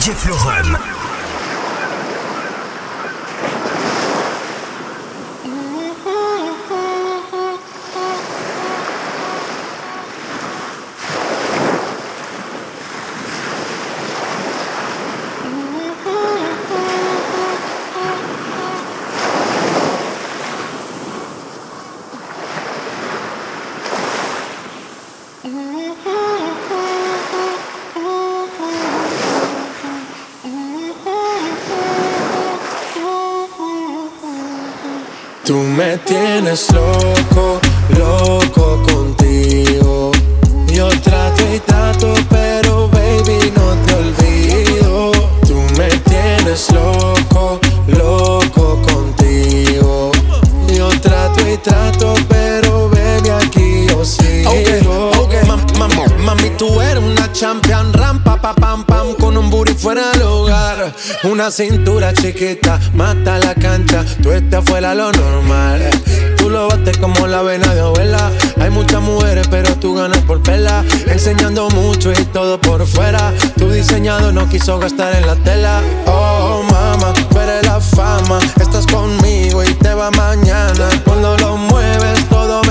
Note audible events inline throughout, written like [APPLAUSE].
DJ Florum. Me tienes loco, loco contigo. Yo trato y trato, pero baby no te olvido. Tú me tienes loco, loco contigo. Yo trato y trato, pero baby aquí yo sigo. Okay, okay. mami, tú eres una champion, rampa, pa, pam, pam, con un booty fuera del Una cintura chiquita, mata la cancha, tú estás fuera lo normal. Tú lo bates como la vena de abuela. Hay muchas mujeres, pero tú ganas por pela. Enseñando mucho y todo por fuera. Tu diseñado no quiso gastar en la tela. Oh, mama, tú eres la fama. Estás conmigo y te va mañana. Cuando lo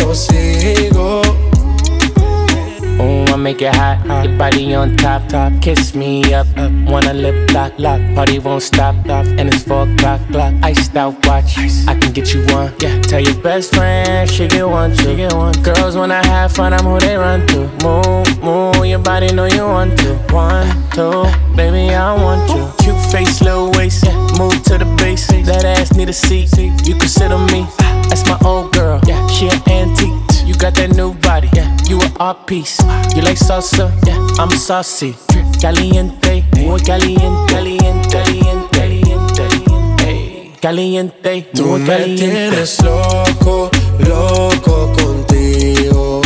yo sigo. Oh, I make it hot, your body on top, top. Kiss me up, up. Wanna lip lock, lock. Party won't stop, stop. And it's four o'clock, clock. Iced out watch, I can get you one. Yeah, tell your best friend she get one, she get one. Girls wanna have fun, I'm who they run to. Move, move, your body know you want to. One, two, baby I want you. Cute face, little waist, yeah. Move to the base. That ass need a seat, you can sit on me. Ah. That's my old girl, yeah. She an antique. You got that new body, yeah. You an art piece. You like salsa, yeah. I'm saucy. Caliente, muy caliente, caliente, caliente, caliente. Caliente, Tú muy me caliente. tienes loco, loco contigo.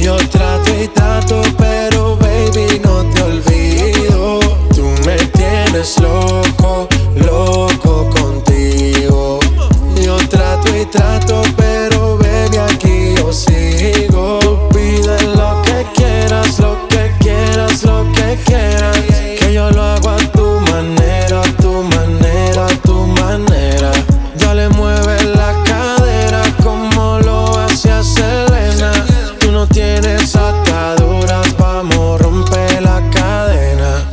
Yo trato y trato, pero baby no te olvido. Tú me tienes loco, loco trato pero baby aquí yo sigo. Tú pides lo que quieras, lo que quieras, lo que quieras. Que yo lo hago a tu manera, a tu manera, a tu manera. Ya le mueves la cadera como lo hacía Selena. Tú no tienes ataduras, vamos, rompe la cadena.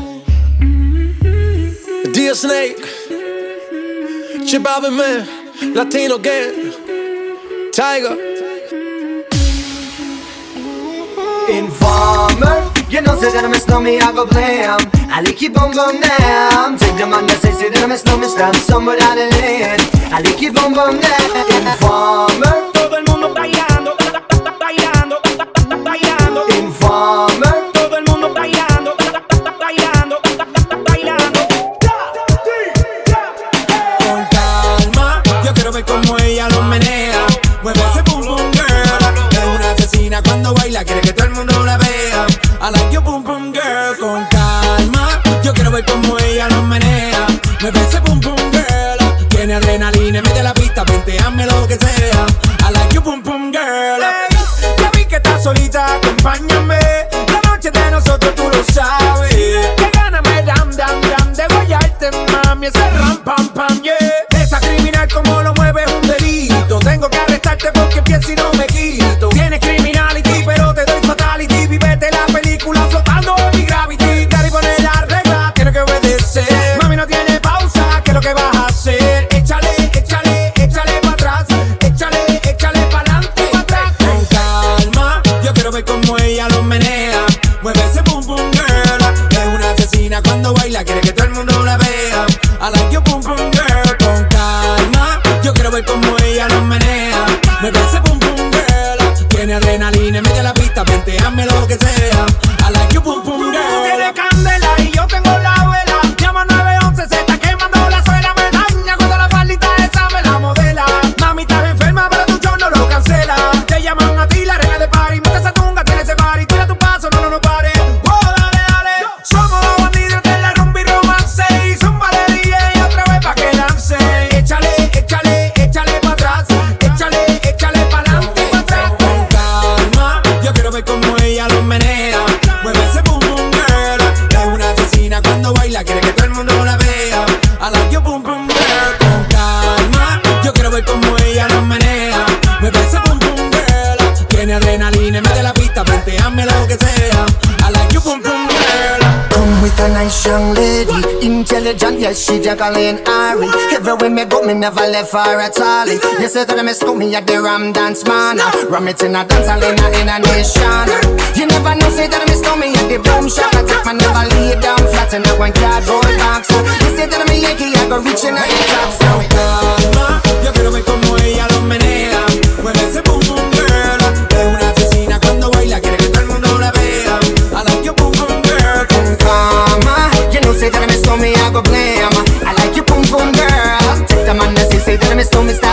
Dear Snake, Chibabe Man, Latino Gang, Tiger. Informer, you know say that I miss no me, I go blam. I like you bum bum down Take the man that say say that I miss no me, stand somewhere down the lane I like you bum bum down Informer, Todo el mundo bailando, bailando, bailando. informer Mueve ese pum pum girl. Tiene adrenalina, mete la pista, venteame lo que sea. I like your pum pum girl. Ya vi que estás solita, acompáñame. La noche de nosotros tú lo sabes. Que gana me dam dam dam de mami. Ese ram yes, she Jacqueline Ari. Everywhere me go, me never left her at all. You say that I miss me at the Ram Dance Man. Ram it in a dance hall in a, in a nation. You never know, say that I miss me at the Boom Shop. I take my never lay down flat in a one cardboard box. You say that I'm a Yankee, I go reaching out the top. So, esto me está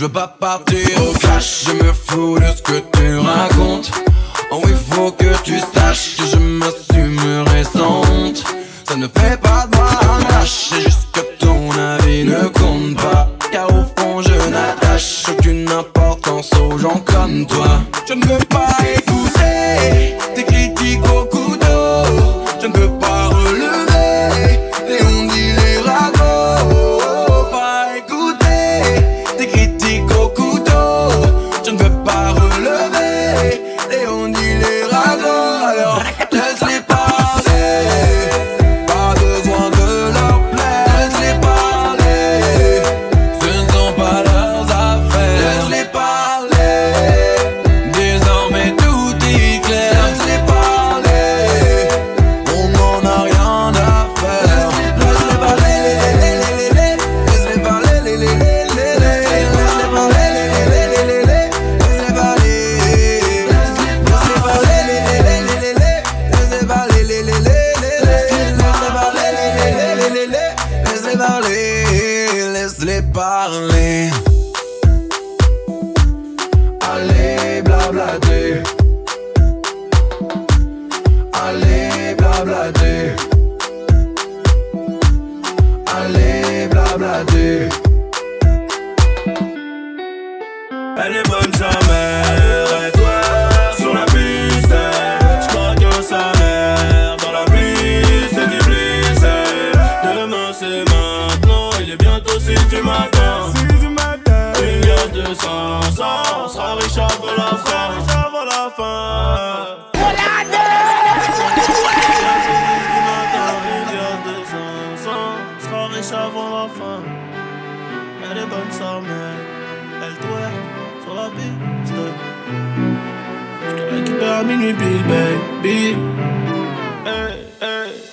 Je veux pas partir au clash, je me fous de ce que tu racontes. Oh, il faut que tu saches que je m'assumerai sans honte. Ça ne fait pas de moi un c'est juste que ton avis ne compte pas. Car au fond, je n'attache aucune importance aux gens comme toi. Je ne veux pas épouser tes critiques. Baby.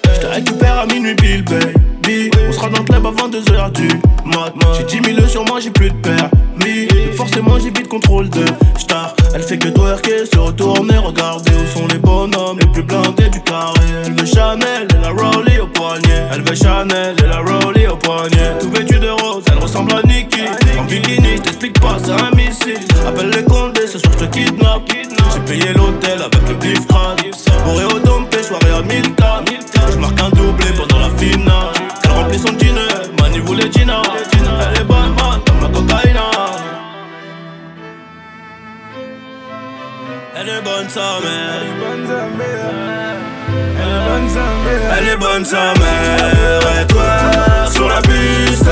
Je te récupère à minuit pile baby. On sera dans le club avant 2h du mat. J'ai 10 000 sur moi j'ai plus de permis. Forcément j'ai vite contrôle de star. Elle fait que twerker, se retourner, regarder où sont les bonhommes les plus blindés du carré. Elle veut Chanel et la Rollie au poignet. Elle veut Chanel et la Rollie au poignet. Tout vêtu de rose, elle ressemble à Nikki En bikini, je t'explique pas, c'est un missile. Appelle les condés, ce soir je te kidnappe. J'ai payé l'hôtel avec bonne sa mère Elle est bonne sa mère Et toi sur la piste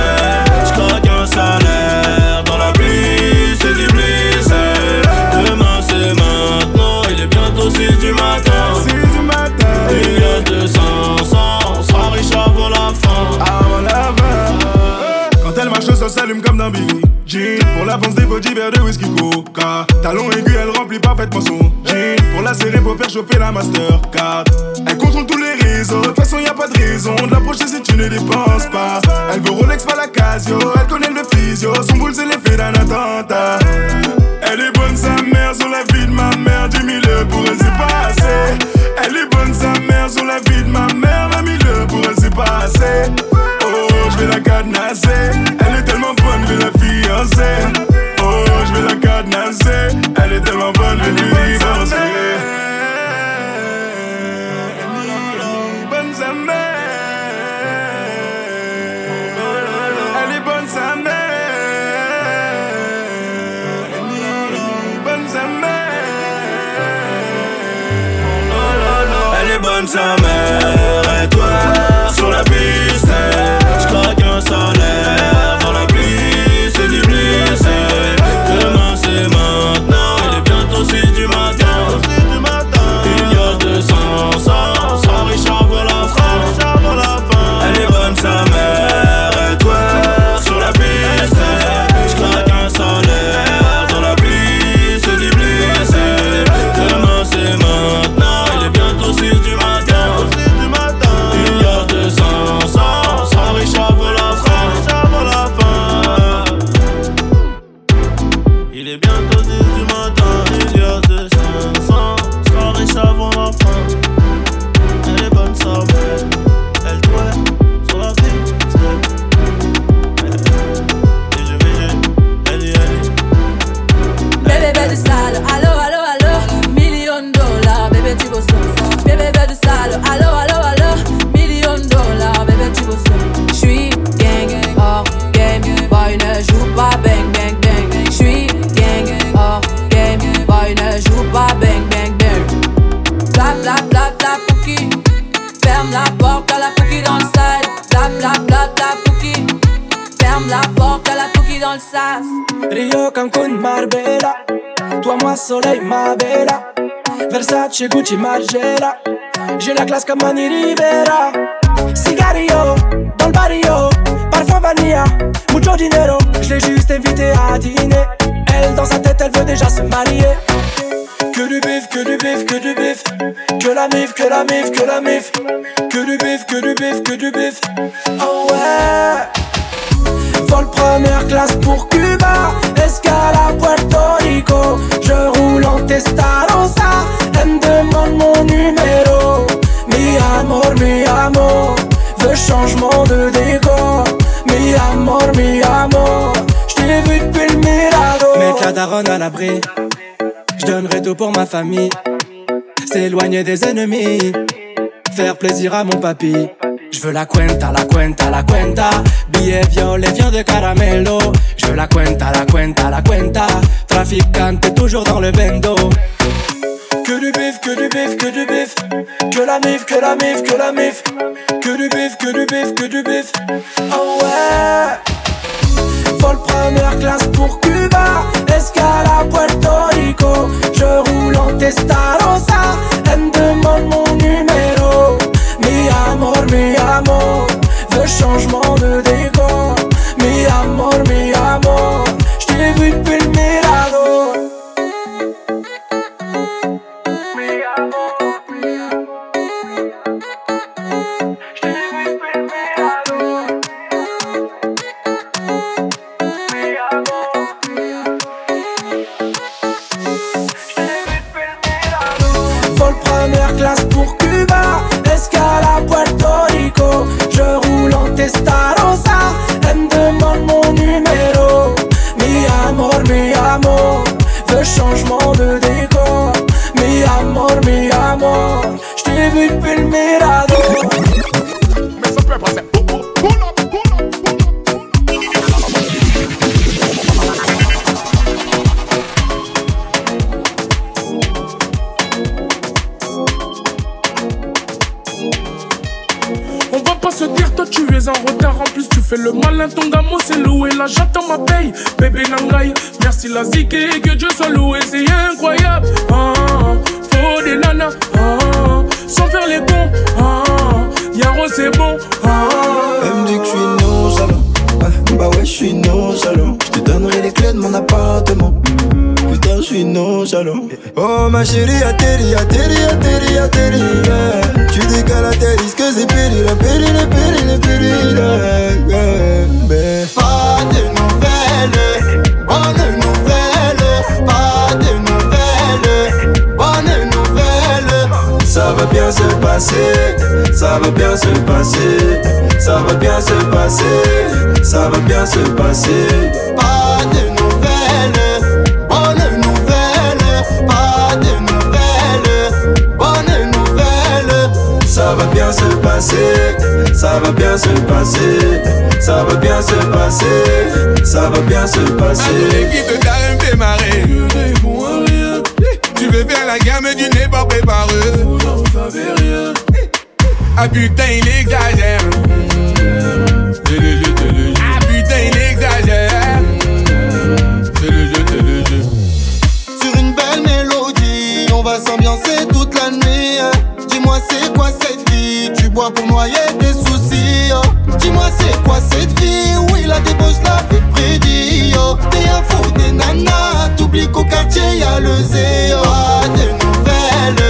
Je crois qu'un salaire Dans la pluie c'est du bliss Demain c'est maintenant. Il est bientôt 6 du matin. Il y a 200 on sera riche avant la fin. Avant la fin. Quand elle marche, ça s'allume comme dans Billy Jean. Pour l'avance des body verres de whisky coca. Talon aigu, elle remplit parfaitement son la Mastercard. Elle contrôle tous les réseaux, de toute façon y a pas de raison de l'approcher si tu ne dépenses pas. Elle veut Rolex, pas la Casio, elle connaît le physio. Son boule, c'est l'effet d'un attentat. Elle est bonne sa mère sur la vie de ma mère, 10 000 pour elle c'est pas assez. Elle est bonne sa mère sur la vie de ma mère, 20 000 pour elle c'est pas assez. Oh, je vais la cadenasser. Elle est tellement bonne, je vais la fiancer. Oh, je vais la cadenasser. Elle est tellement bonne, je vais lui divorcer. langsam Versace, Gucci, Margiela J'ai la classe comme Mani Rivera Cigarillo, dans le barrio Parfum vanilla, mucho dinero Je l'ai juste invité à dîner Elle, dans sa tête, elle veut déjà se marier Que du bif, que du bif, que du bif. Que la mif, que la mif, que la mif. Que du bif, que du bif, que du bif. Oh ouais. Vol première classe pour Cuba. Escale à Puerto Rico à l'abri J'donnerai tout pour ma famille S'éloigner des ennemis Faire plaisir à mon papy je veux la cuenta, la cuenta, la cuenta Billet violet, vient de caramelo. Je la cuenta, la cuenta, la cuenta. Traficante, toujours dans le bendo. Que du bif, que du bif, que du bif. Que la mif, que la mif, que la mif. Que du bif, que du bif, que du bif. Oh ouais. Vol première classe pour Cuba, escale à Puerto Rico. Je roule en Testarossa, elle me demande mon numéro. Mi amor, mi amor, veux changement de décor. Mi amor, mi amor, je t'ai vu depuis le Mirador. Elle me demande mon numéro. Mi amor, mi amor, veux changement de décor. Mi amor, mi amor, je t'ai vu depuis le Mirador. Le malin, ton gamin c'est loué. Là, j'attends ma paye, bébé Nangaï. Merci la zik et que Dieu soit loué, c'est incroyable. Ah, faut des nanas, ah, sans faire les cons. Ah, Yaro, c'est bon. Ah, me que je suis nonchalant. Ouais, bah ouais, je suis nonchalant. Je te donnerai les clés de mon appartement. Oh ma chérie, atterri, atterri, atterri, atterri. yeah. Tu décales, atterris, que c'est péril, péril, péril, péril. yeah, yeah, yeah. Pas de nouvelles, bonne nouvelle. Pas de nouvelles, bonne nouvelle. Ça va bien se passer, ça va bien se passer, ça va bien se passer, ça va bien se passer. Ça va bien se passer, ça va bien se passer, ça va bien se passer, ça va bien se passer. L'équipe de Darren fait marrer. Tu veux faire la guerre, mais tu n'es pas préparé. Ah putain, il exagère. C'est le jeu, c'est le jeu. Ah putain, il exagère. C'est le jeu, c'est le jeu. Sur une belle mélodie, on va s'ambiancer toute la nuit. Dis-moi c'est bois pour noyer tes soucis. oh. Dis-moi c'est quoi cette vie Oui la débauche la vie prédit. oh. T'es un fou des nanas. T'oublies qu'au quartier y a le zéo. Pas de nouvelles,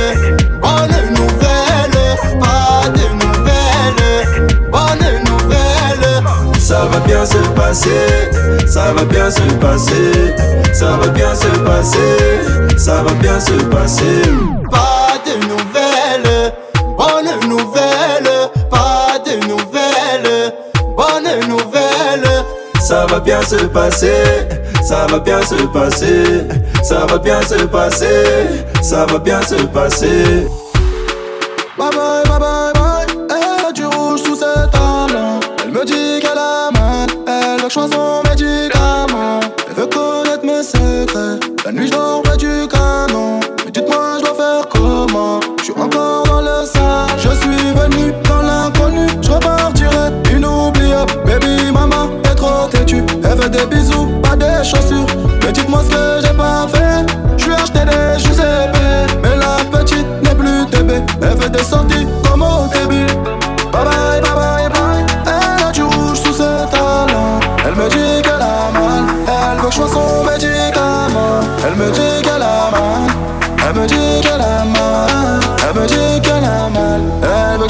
bonne nouvelle. Pas de nouvelles, bonne nouvelle. Ça va bien se passer, ça va bien se passer, ça va bien se passer, ça va bien se passer. Pas Ça va bien se passer, ça va bien se passer, ça va bien se passer, ça va bien se passer. Bye bye, bye bye, bye. Elle a du rouge sous ses talons. Elle me dit qu'elle a mal. Elle veut que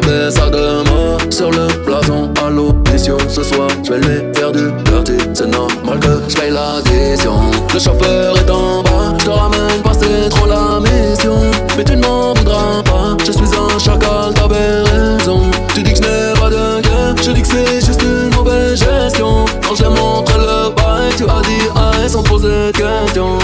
cabeça de mort sur le blason. À l'audition Ce soir, je vais les faire du dirty C'est normal que je paye l'addition Le chauffeur est en bas, je te ramène pas, c'est trop la mission. Mais tu ne m'en voudras pas, je suis un chacal, t'avais raison. Tu dis que je n'ai pas de gueule, je dis que c'est juste une mauvaise gestion. Quand j'ai montré le bail, tu as dit, ah, sans poser de questions.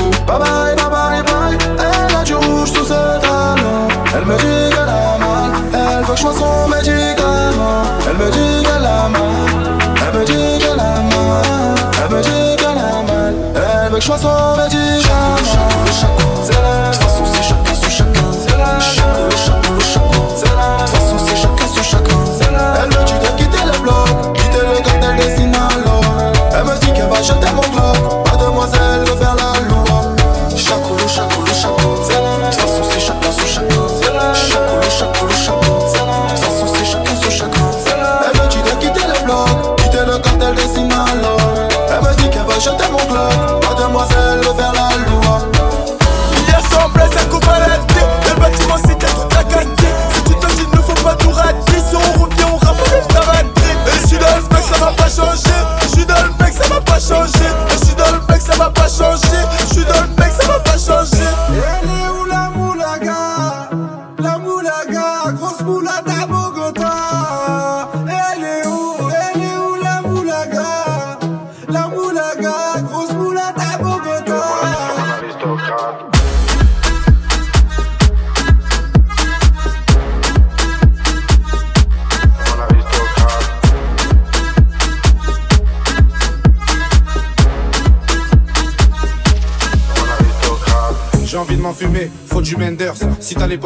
Elle me dit qu'elle a mal, elle me dit qu'elle a mal, elle me dit qu'elle a mal, elle veut que je sois son médicament.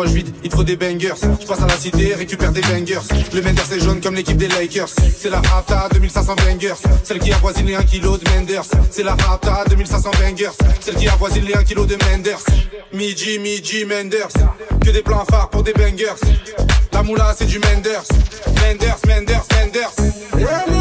il te faut des bangers. Je passe à la cité, récupère des bangers. Le Menders est jaune comme l'équipe des Lakers. C'est la Rapta 2500 bangers. Celle qui avoisine les 1 kg de Menders. C'est la Rapta 2500 bangers. Celle qui avoisine les 1 kg de Menders. Midi, midi, Menders. Que des plans phares pour des bangers. La moula c'est du Menders. Menders, Menders, Menders.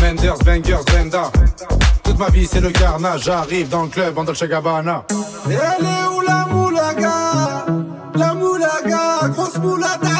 Menders, Bangers, Brenda. Toute ma vie c'est le carnage, j'arrive dans le club en Dolce Gabbana. Elle est où la moulaga? La moulaga, grosse moulata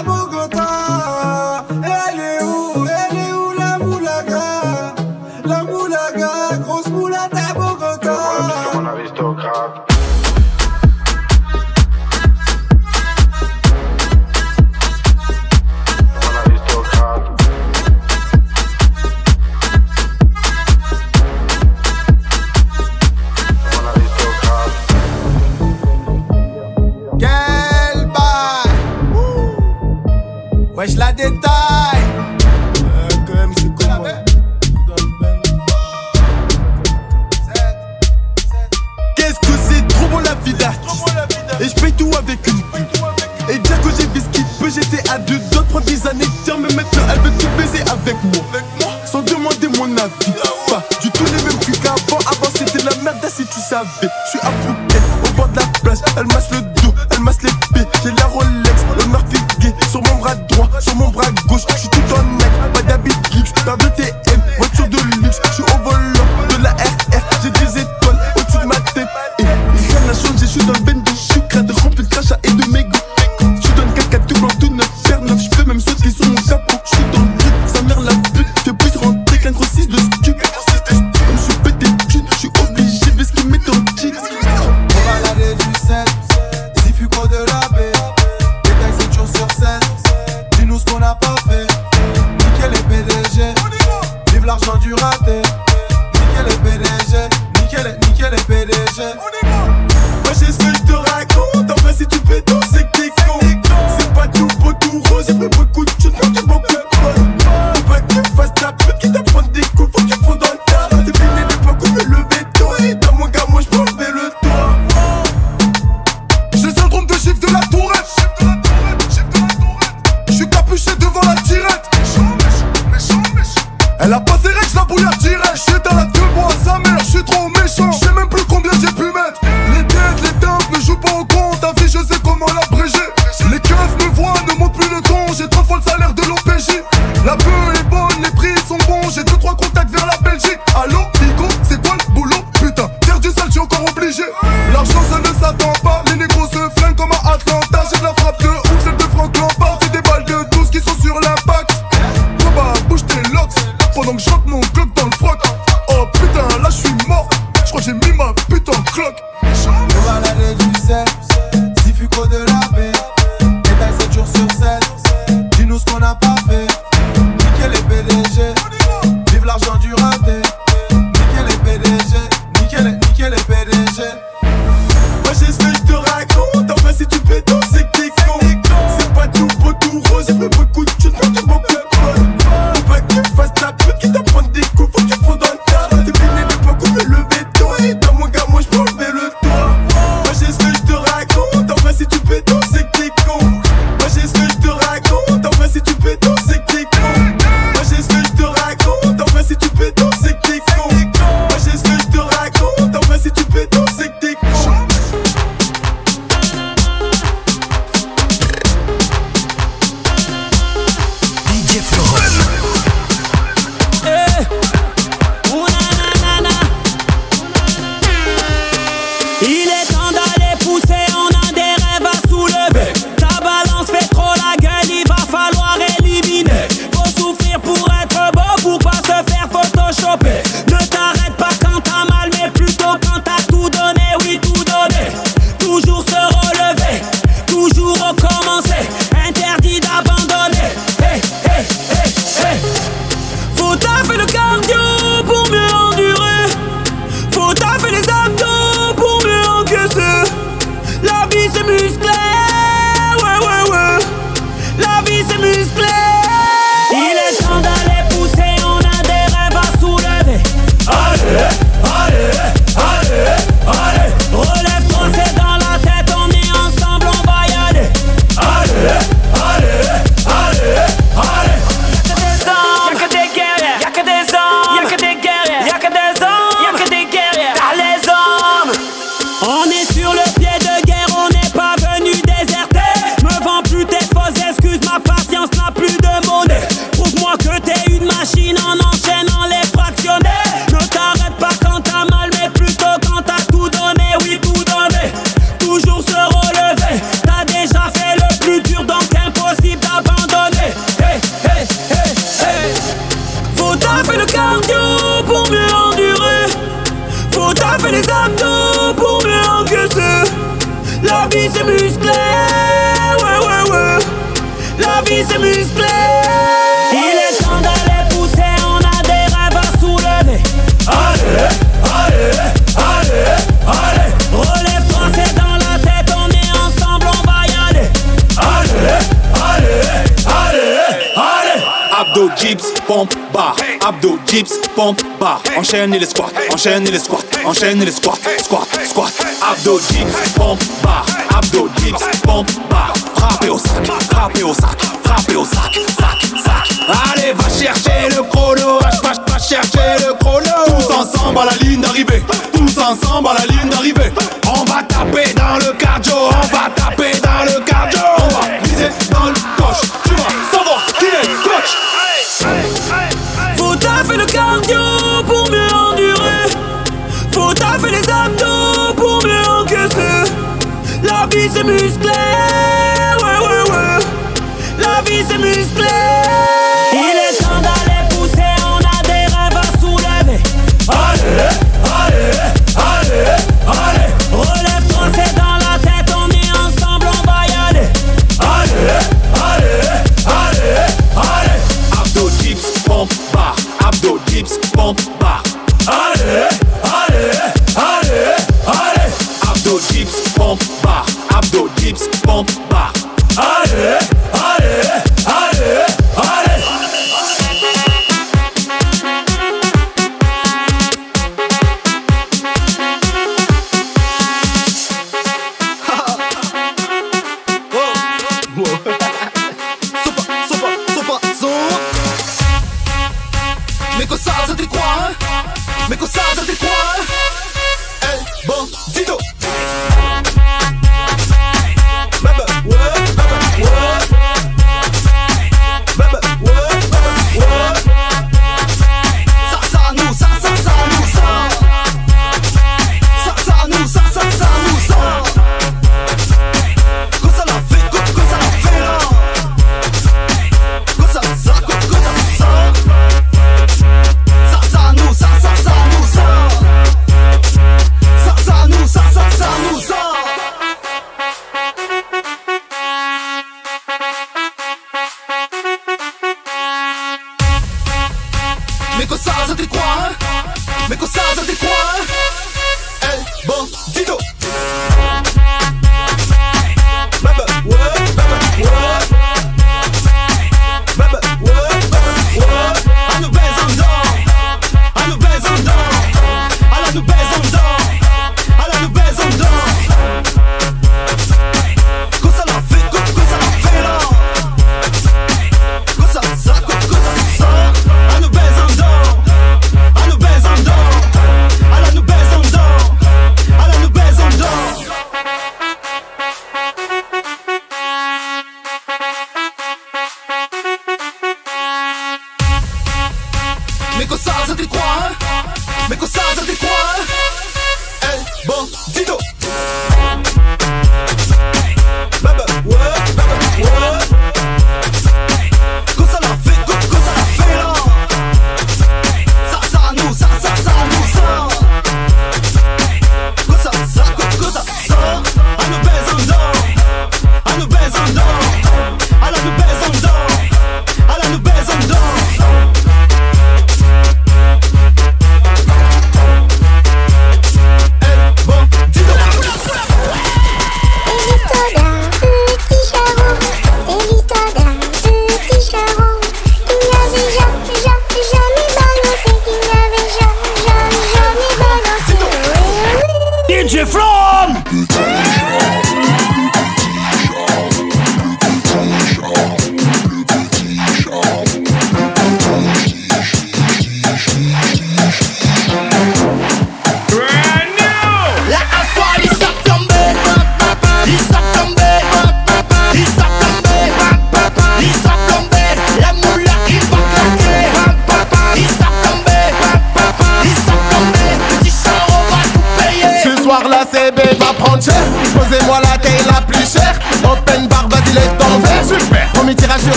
enchaîne les squats, enchaîne les squats, enchaîne les squats, squat, squat, abdos dips, pompe, barre, abdos dips, pompe, barre, frappez au sac, frappez au sac, frappez au sac, sac, sac. Allez, va chercher le chrono, va, va, va chercher le chrono. Tous ensemble à la ligne d'arrivée, tous ensemble à la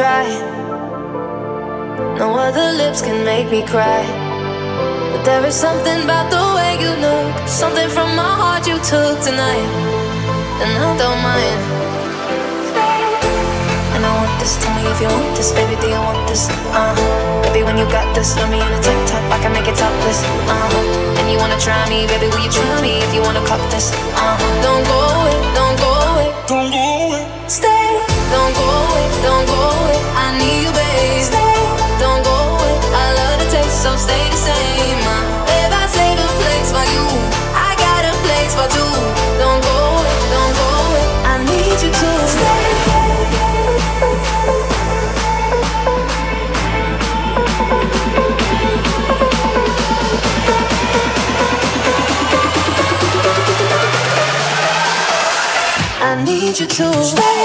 try. No other lips can make me cry. But there is something about the way you look, something from my heart you took tonight, and I don't mind. And I want this, tell me if you want this, baby, do you want this? Uh, baby, when you got this, let me in a tank top, I can make it topless. Uh, and you wanna try me, baby, will you try me if you wanna cop this? Uh, don't go away, don't go away, don't go away. Need your base, don't go it. I need you baby Don't go, I love the taste, so stay the same. If I save a place for you I got a place for you. Don't go it, don't go it. I need you to stay.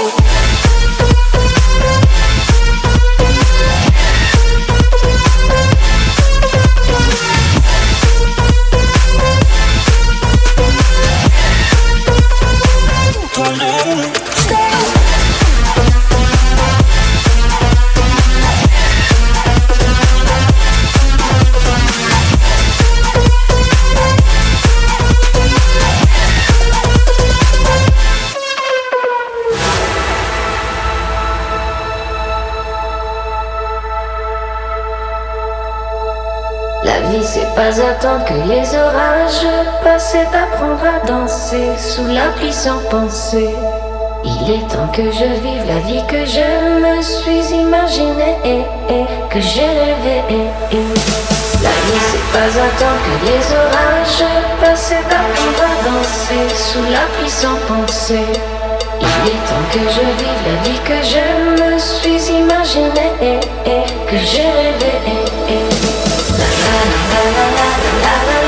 Attendre que les orages passent et d'apprendre à danser sous la pluie sans penser. Il est temps que je vive la vie que je me suis imaginée et, et que j'ai rêvé. La vie c'est pas attendre que les orages passent et d'apprendre à danser sous la pluie sans penser. Il est temps que je vive la vie que je me suis imaginée que j'ai rêvé. La 나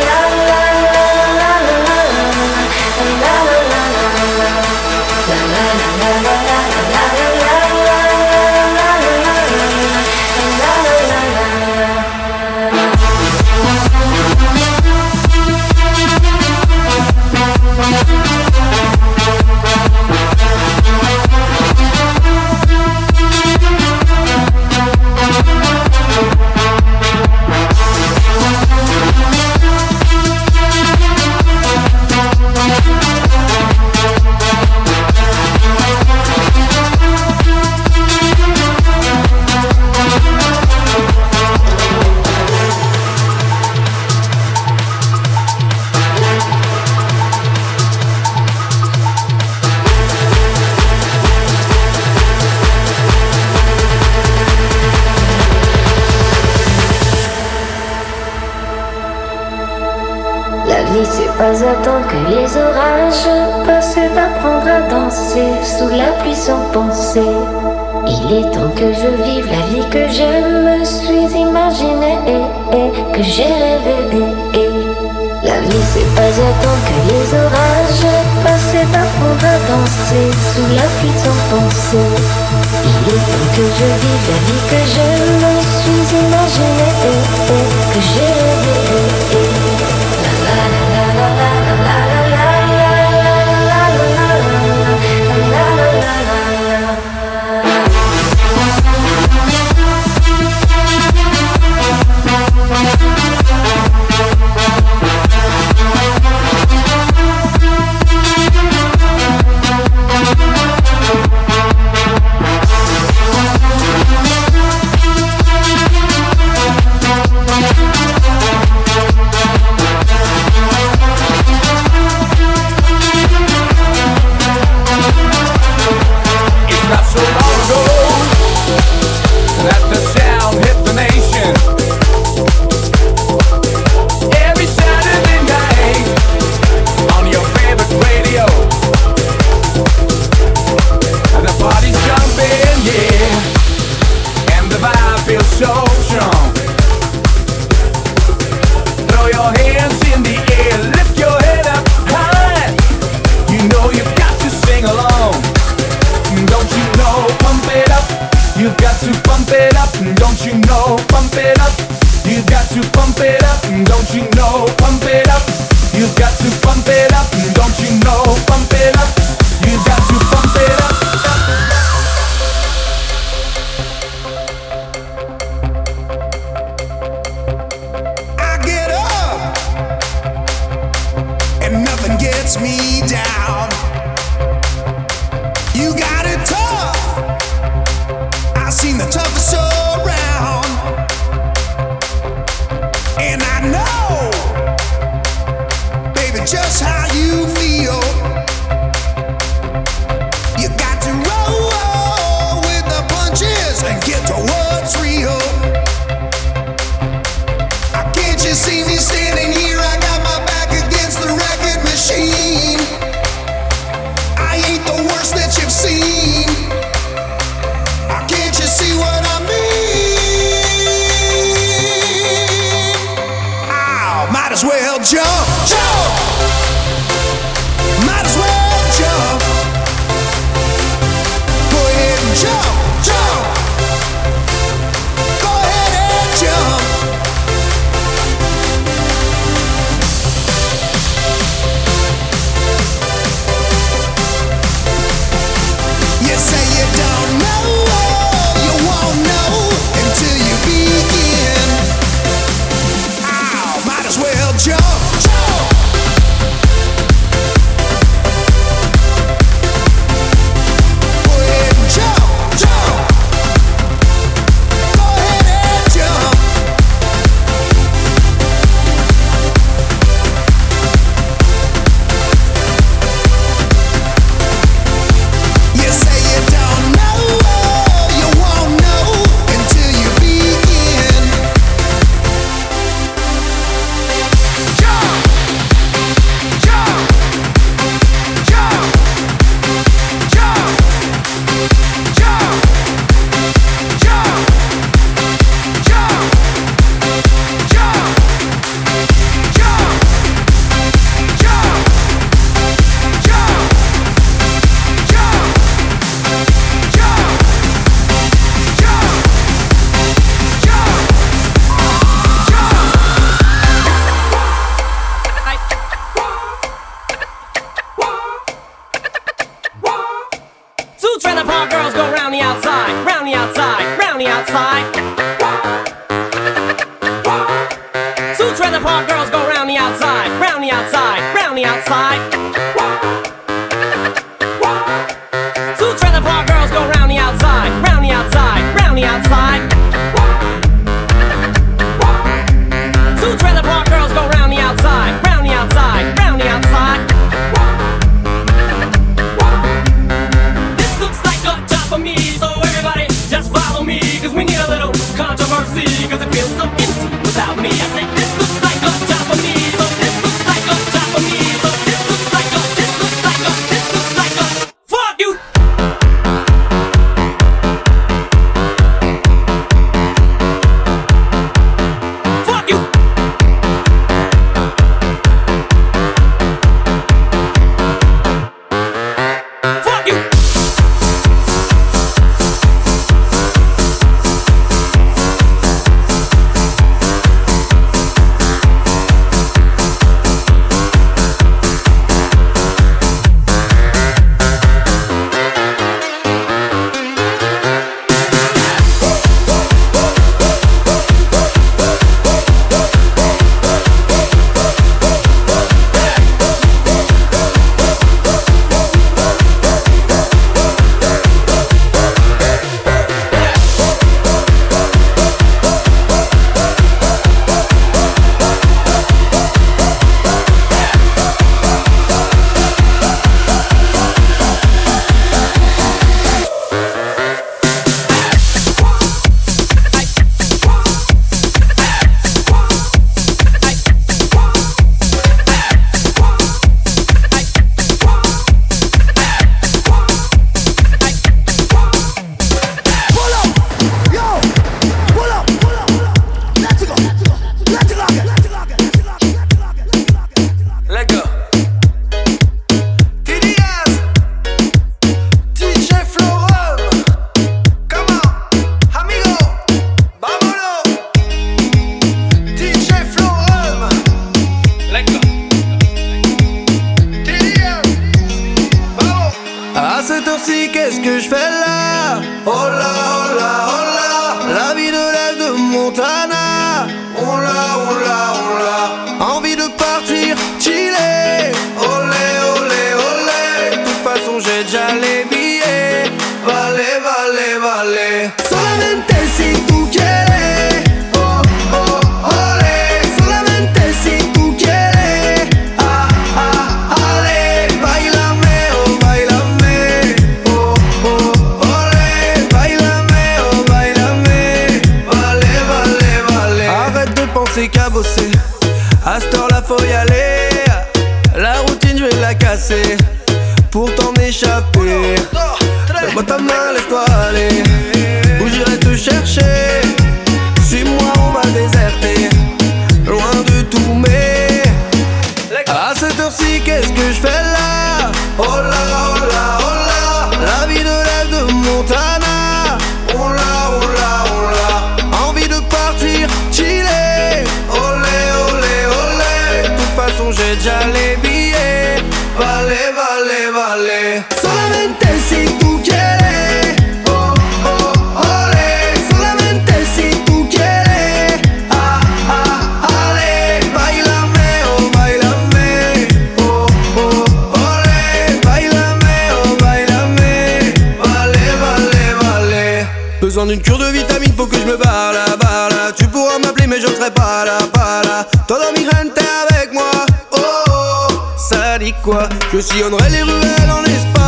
une cure de vitamine, faut que je me barre là, barre là. Tu pourras m'appeler, mais je serai pas là, pas là. Toi dans migraine, t'es avec moi. Oh, oh, oh. ça dit quoi? Je sillonnerai les ruelles en Espagne.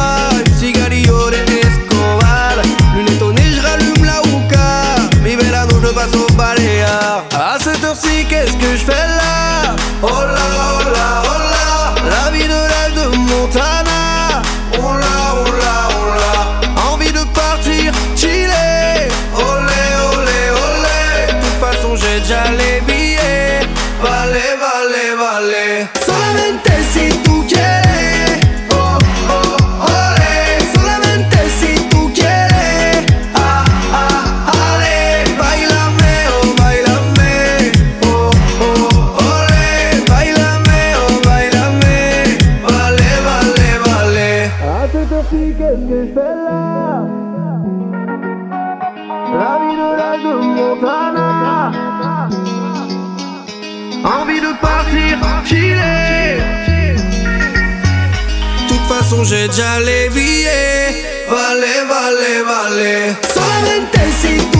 luce già le vie, vale, vale, vale. Solamente si tu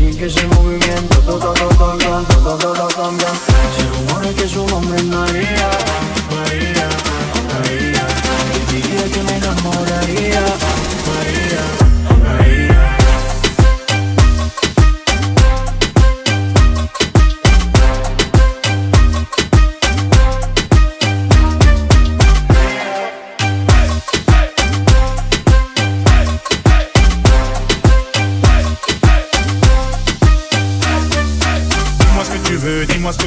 Y que ese movimiento todo, todo, todo, todo, todo, cambia. Se rumora que su nombre es María, María, María. Y que me enamoraría, María.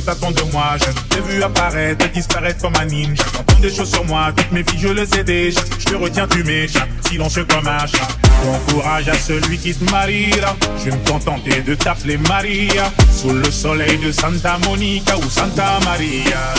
T'attends de moi. Je t'ai vu apparaître, disparaître comme un ninja. T'entends des choses sur moi, toutes mes filles, je le sais déjà. Je te retiens, tu m'échappes, silencieux comme un chat. Bon courage à celui qui te mariera. Je vais me contenter de t'appeler Maria. Sous le soleil de Santa Monica ou Santa Maria.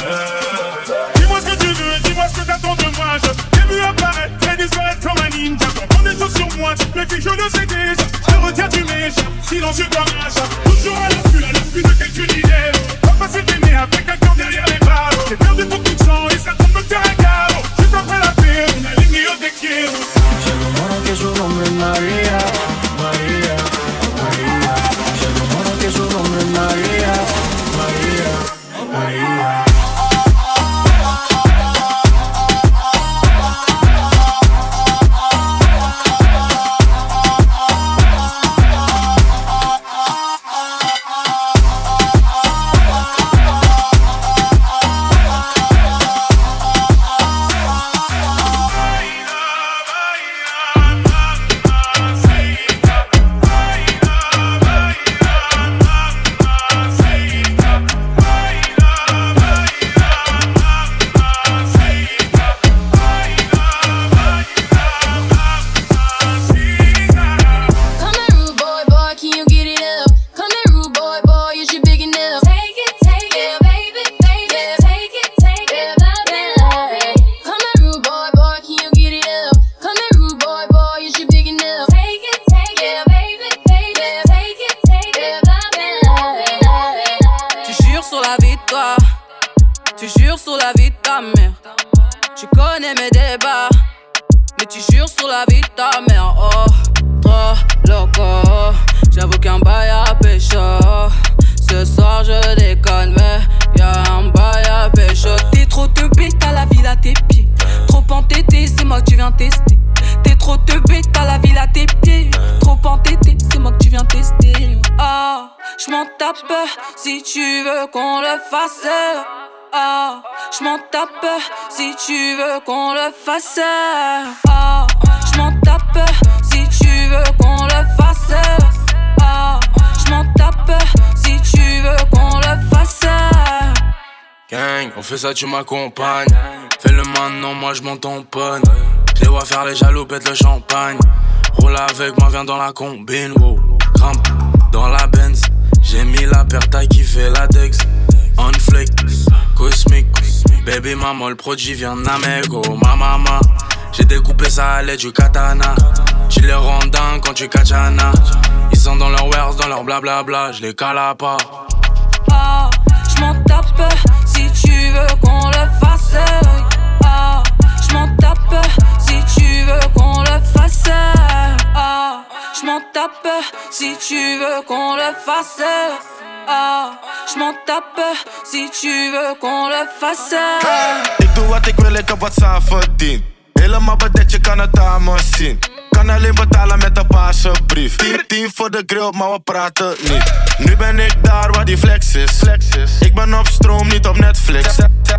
Dis-moi ce que tu veux, dis-moi ce que t'attends de moi. Je t'ai vu apparaître, très disparaître comme un ninja. T'entends des choses sur moi, toutes mes filles, je le sais déjà. Je te retiens, tu m'échappes, silencieux comme un chat. Toujours à l'affût, à l'affût de quelques idées. Pas facile d'aimer avec un cœur derrière les barres. J'ai perdu beaucoup de sang et ça tombe me faire un carreau. Juste après la paix, on a ligné au tequila. Se rumora que su nombre es María, María, María. Rumora que su nombre es. Si tu veux qu'on le fasse. Ah, je m'en tape si tu veux qu'on le fasse. Ah, je m'en tape si tu veux qu'on le fasse. Ah, je m'en tape si tu veux qu'on le fasse. Gang, on fait ça, tu m'accompagnes. Fais-le maintenant, moi je m'en tamponne. Je vois faire les jaloux, pète le champagne. Roule avec moi, viens dans la combine, wow. Grimpe dans la Benz. J'ai mis la taille qui fait la Dex. On flick, cosmique. Baby maman, le produit vient d'Amego. Ma maman, j'ai découpé ça à l'aide du katana. Tu les rends quand tu kachana. Ils sont dans leur wares, dans leur blablabla. Je les cala pas. Ah, je m'en tape si tu veux qu'on le fasse. Ah, je m'en tape si tu veux qu'on le fasse. Ah, je tape si tu veux qu'on le fasse. Ah, je tape si tu veux qu'on le fasse. Ik doe wat ik wil, ik heb wat ze verdient. Helemaal bedekt, je kan het aan me zien. Kan alleen betalen met een paarse brief. 10, 10 voor de grill, maar we praten niet. Nu ben ik daar waar die flex is. Ik ben op stroom, niet op Netflix.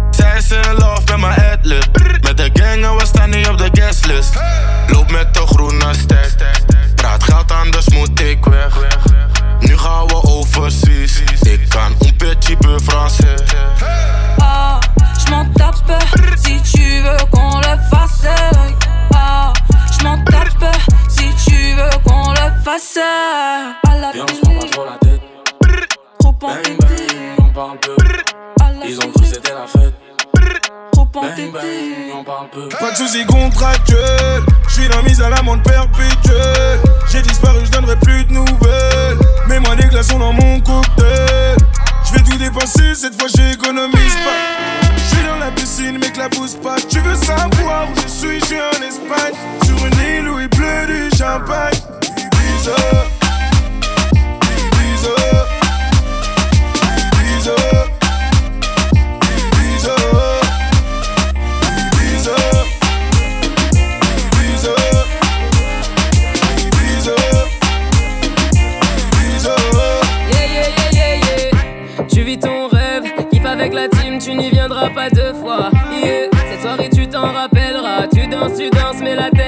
Zij is in love met mijn adlib. Met de gang en we staan niet op de guestlist. Loop met de groene stack. Praat geld anders moet ik weg. Nu gaan we overseas. Ik kan un petit peu français. Ah, je m'en tape si tu veux qu'on le fasse. Ah, je m'en tape si tu veux qu'on le fasse. À la Viens, on se prend pas trop la tête. Trop Bang bang, on parle peu. Ils ont cru que c'était la fête. Trop peu. Pas de soucis contractuels, je suis dans mise à la montre perpétuelle. J'ai disparu, je donnerai plus de nouvelles. Mets-moi des glaçons dans mon cocktail. Je vais tout dépenser, cette fois j'économise pas. Je suis dans la piscine, mais que la pousse pas. Tu veux savoir où je suis, je suis en Espagne. Sur une île où il pleut du champagne. Ibiza. Tu n'y viendras pas deux fois. Cette soirée, tu t'en rappelleras. Tu danses, tu danses, mais la tête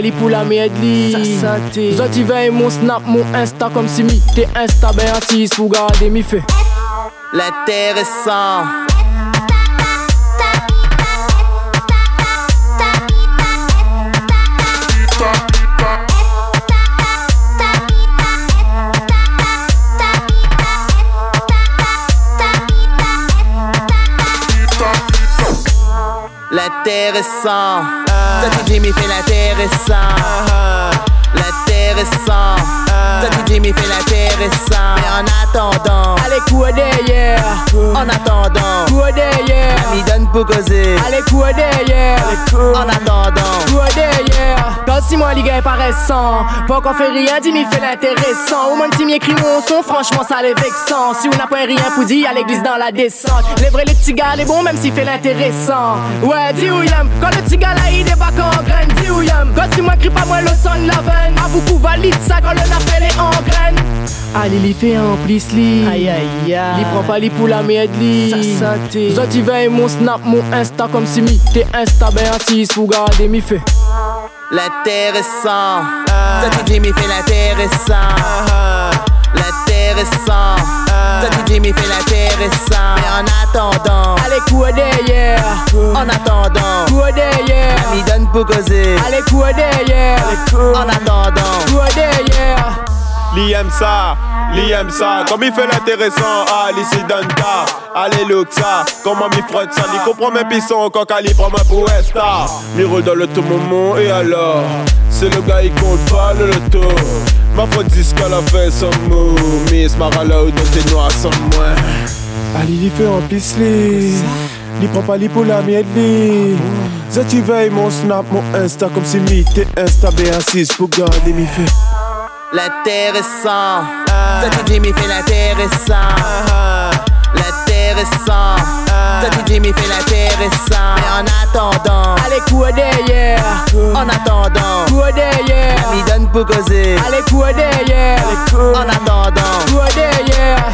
Bali pour la medley. Zoti veille mon snap, mon insta Comme si mi t'es insta, ben assis Pour garder mi fait La terre est L'intéressant. Toi tu dis, l'intéressant. L'intéressant. Tu dis, mais fais l'intéressant. Mais en attendant. Allez, quoi derrière. En attendant. Quoi derrière. Ami donne pour causer. Allez, quoi derrière. En attendant. Quoi derrière. Quand si moi, les gars, est pas encore fait rien, dis m'y fait l'intéressant Au moins, si m'écrit mon son, franchement, ça les vexant Si on n'a pas rien pour dire, à l'église dans la descente. Les vrais, les petits gars, les bons, même s'il fait l'intéressant. Ouais, dis y'aime Quand le petit gars là, il débarque en graine, dis y'aime Quand si moi, crie pas moi, le son de la veine. À beaucoup valide ça quand le appel est en graine Allez, li fait un plis li Aïe aïe aïe Li prend pas li pour la merde li Ça ça t'es Zot il veille mon snap, mon insta comme si mi T'es insta ben assise pour garder mi fait L'intéressant. Toi tu dis, mais fais l'intéressant. L'intéressant intéressant. Dit Jimmy fait l'intéressant. Mais en attendant, allez couder, yeah. En attendant, couder, yeah. Ami donne pour causer. Allez couder, yeah. En attendant, couder, yeah. Liam ça, Liam ça, comme il fait l'intéressant, ah, allez c'est Danta, allez look ça, comment m'y frotte ça, il comprend mes pissons quand calibre ma prouesse, Mi le tout mon monde et alors? C'est le gars il compte pas le loto, ma faute dit qu'elle a fait son mot, Miss Marala ou dans tes noirs sans moi. Allez, li fait en pisse li, li prend pas li pour la mienne tu veilles mon snap, mon insta, comme si mi t'es insta, B6 pour garder mi fait. L'intéressant. Toi tu dis, mais fais l'intéressant. Tu dis, mais fais l'intéressant. Mais en attendant. Allez, quoi derrière En attendant. Quoi derrière Ami donne pour causer. Allez, quoi derrière En attendant. Quoi derrière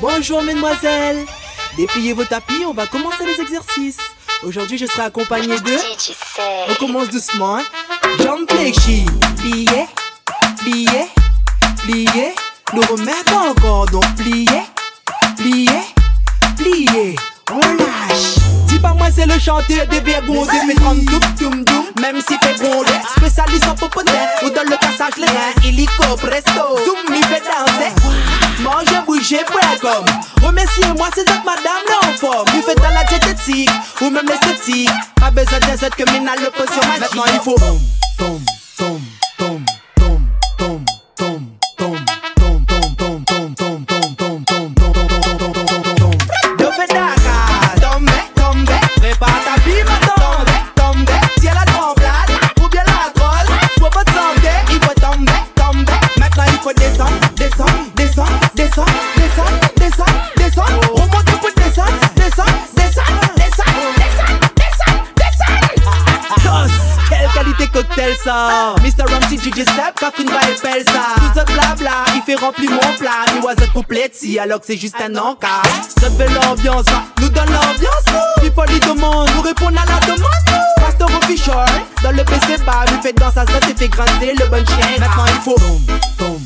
Bonjour mesdemoiselles Dépliez vos tapis, on va commencer les exercices. Aujourd'hui, je serai accompagné de... On commence doucement. Hein? Jambes fléchies. Pliez, pliez, pliez. Nous remettons encore, donc pliez, pliez, On lâche. Dis pas moi c'est le chanteur des vergons fait 30 doum doum doum. Même si t'es grondé Spécialiste en popotin Ou dans le passage les reins Illico presto. Zoom il fait danser. Manger, bouger, prêt comme Remerciez-moi c'est cette madame là en forme. Vous faites dans la diététique Ou même l'esthétique. Pas besoin des autres que mina le potion magique Maintenant il faut tom, tom, ça. Mr. Ramsey, DJ Step, Catherine va et pelle ça. Tout ce blabla, il fait remplir mon plat. Ni oiseau complète si alors que c'est juste un encas Ça fait l'ambiance, nous donne l'ambiance. People ils demandent, nous répondons à la demande. Pasteur official, dans le PC bar Lui fait dans sa zone et fait grincer le bon chien Maintenant il faut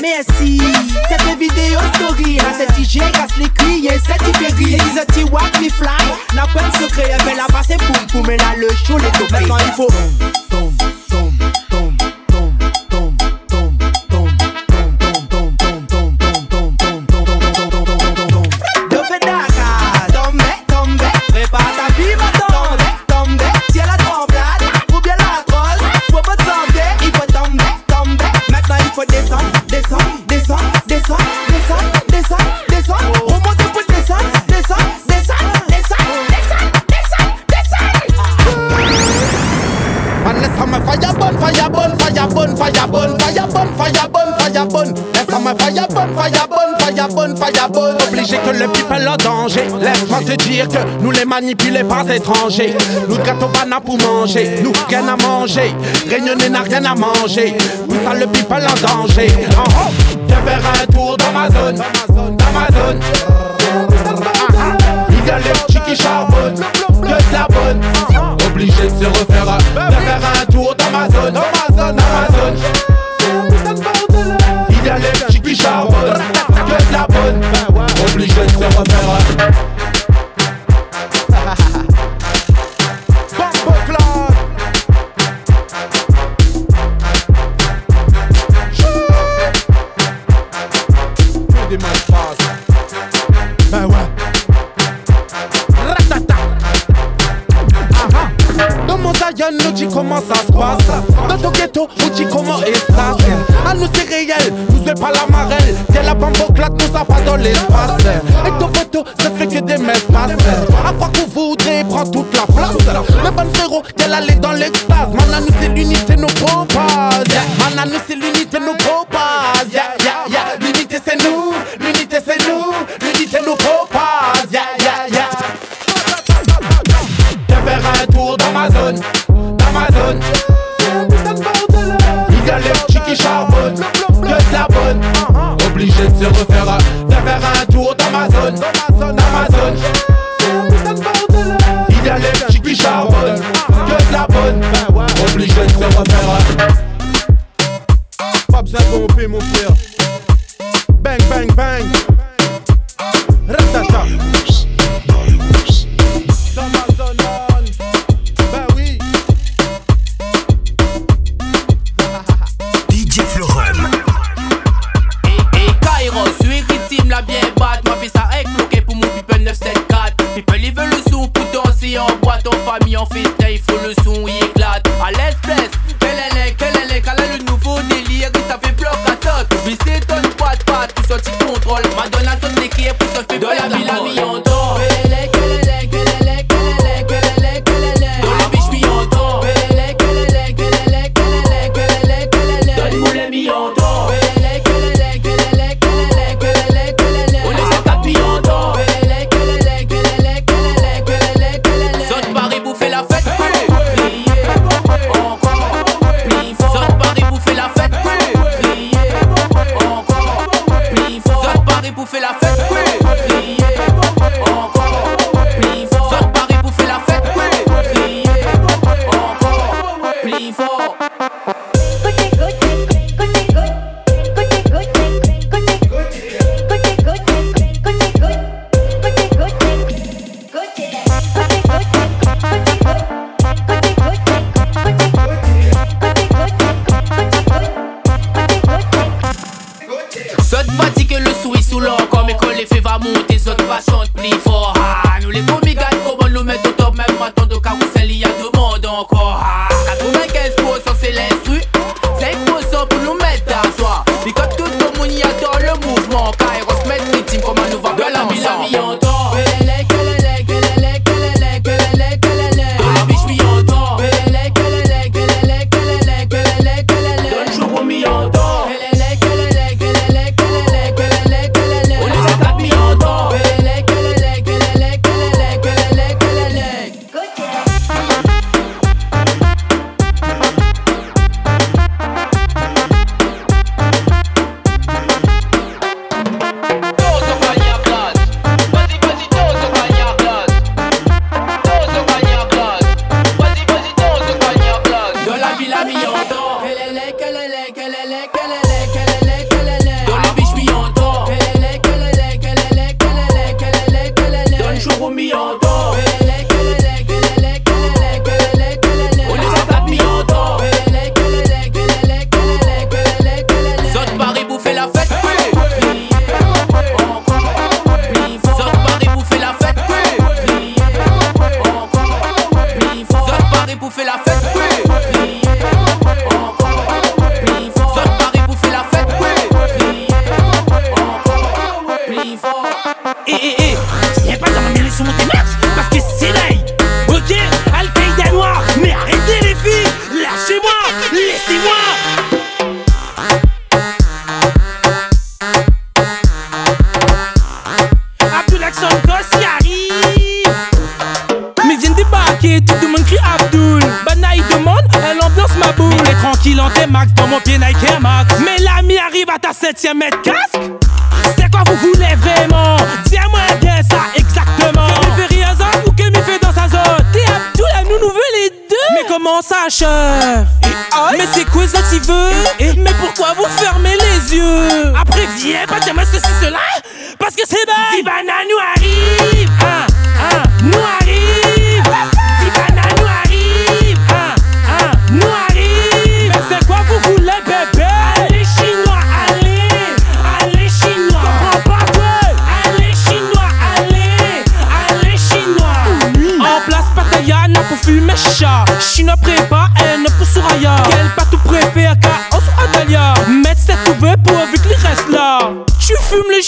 Merci. Merci. Cette vidéo story, là, c'est DJ casse les crier, c'est Tibéri. Ils ont dit, what, me fly. N'a pas de secret, mais là-bas, c'est boum, boum, et là, le show, les dopés. Maintenant, il faut. manipulés par étrangers. Nous gâteau bana pour manger, nous rien à manger. Réunionnais n'a rien à manger, nous ça le people en danger. En haut, viens faire un tour dans ma zone, dans. Ah, ah. Il y a les charbonne, que de la bonne. Obligé de se refaire, viens faire un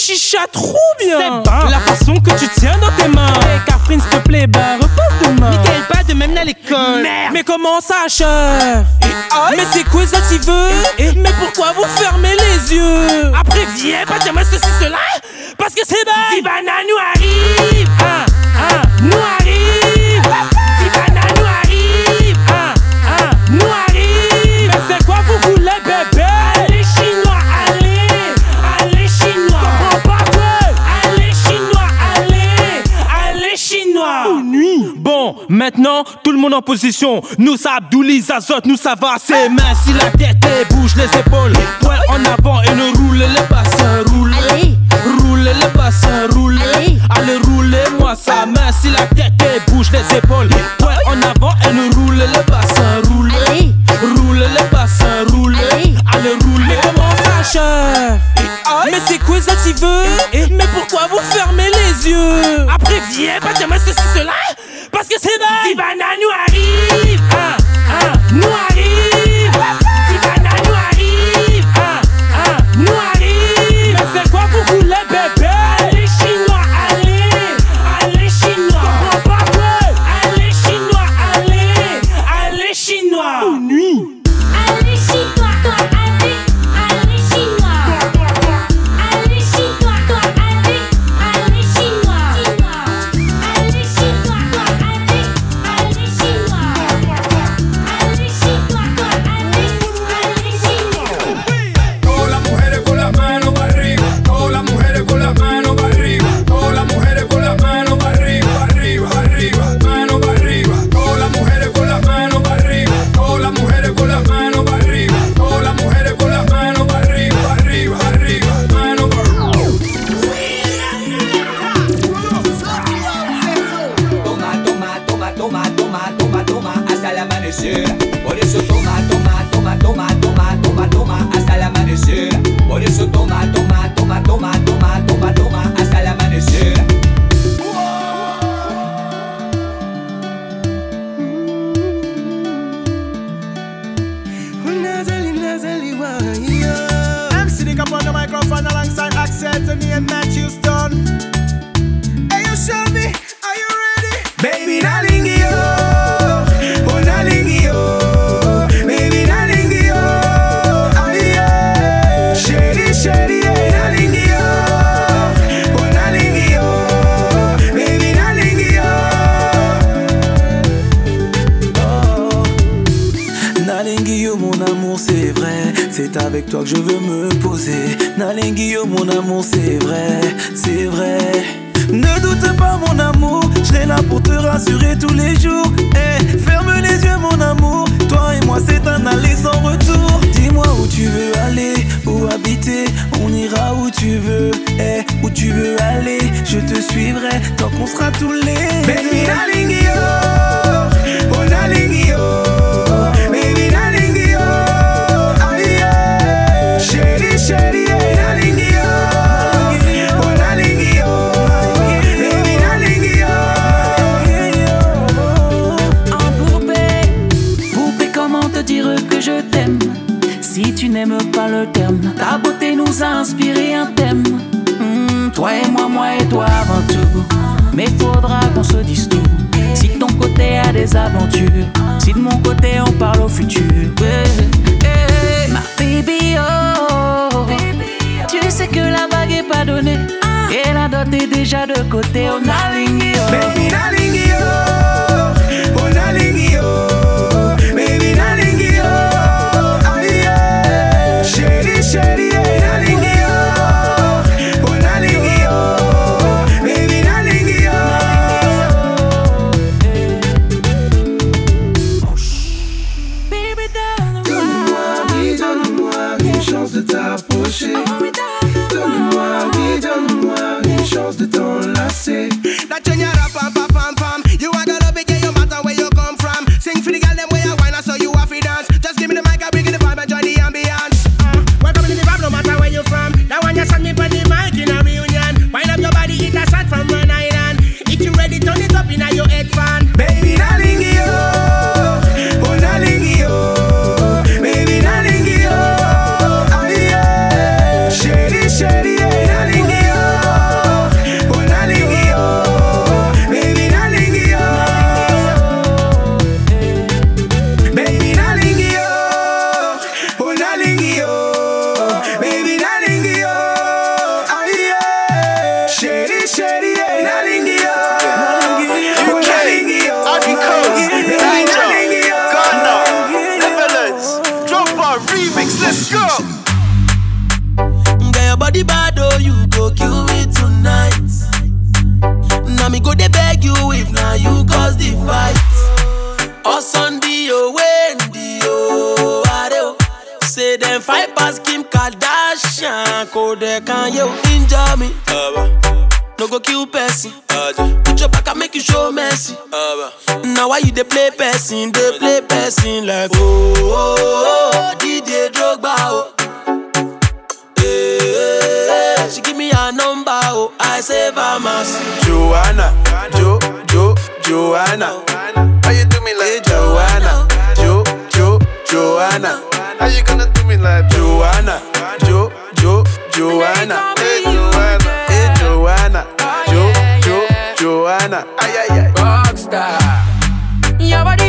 chicha trop bien. C'est la façon que tu tiens dans tes mains. Hey, Catherine, s'il te plaît, ben repose demain. Michael, pas de même à l'école. Merde. Mais comment ça, chef Mais c'est quoi ça, tu veux Mais pourquoi vous fermez les yeux? Après, viens, pas que ceci, cela. Parce que c'est bête. Dis banane. Maintenant, tout le monde en position. Nous Abdouli Zazot, nous ça va. C'est mince, la tête et bouge les épaules. Poil en avant et ne roule les bassins. Roule, Allez. roule les bassins, roule. Allez, Allez roulez-moi ça. Mince, la tête et bouge les épaules. Poil en avant et ne roule les bassins. Roule, Allez. roule les bassins, roule. Allez, Allez roulez-moi ça, chef. Mais c'est quoi ça, tu veux? Eh, eh. Mais pourquoi vous fermez les yeux? Après, viens, bah, tiens, c'est cela. just hit that. avec toi que je veux me poser. Nalenguio, mon amour, c'est vrai, c'est vrai. Ne doute pas, mon amour, je serai là pour te rassurer tous les jours. Hey, ferme les yeux, mon amour, toi et moi, c'est un aller sans retour. Dis-moi où tu veux aller, où habiter, on ira où tu veux. Hey, où tu veux aller, je te suivrai tant qu'on sera tous les. Baby, oh Si de ton côté a des aventures, si de mon côté on parle au futur. Ouais. Ma baby, oh. Tu sais que la bague est pas donnée. Et la dot est déjà de côté. On a oh. Baby, yo, oh them fight past Kim Kardashian, go there, can you injure me? No go kill person. Put your back and make you show mercy. Now why you they play person? They play person like oh, oh, oh, DJ Drogba, oh. Eh, She give me her number, oh, I save her mercy. Joanna, Jo, Jo, Joanna. How you do me like Joanna? Jo, Jo, Joanna. How you gonna do me like Joanna? Jo, Jo, Joanna. Hey Joanna, hey Joanna. Jo, Jo, Joanna. Ay ay ay. Rockstar. Your body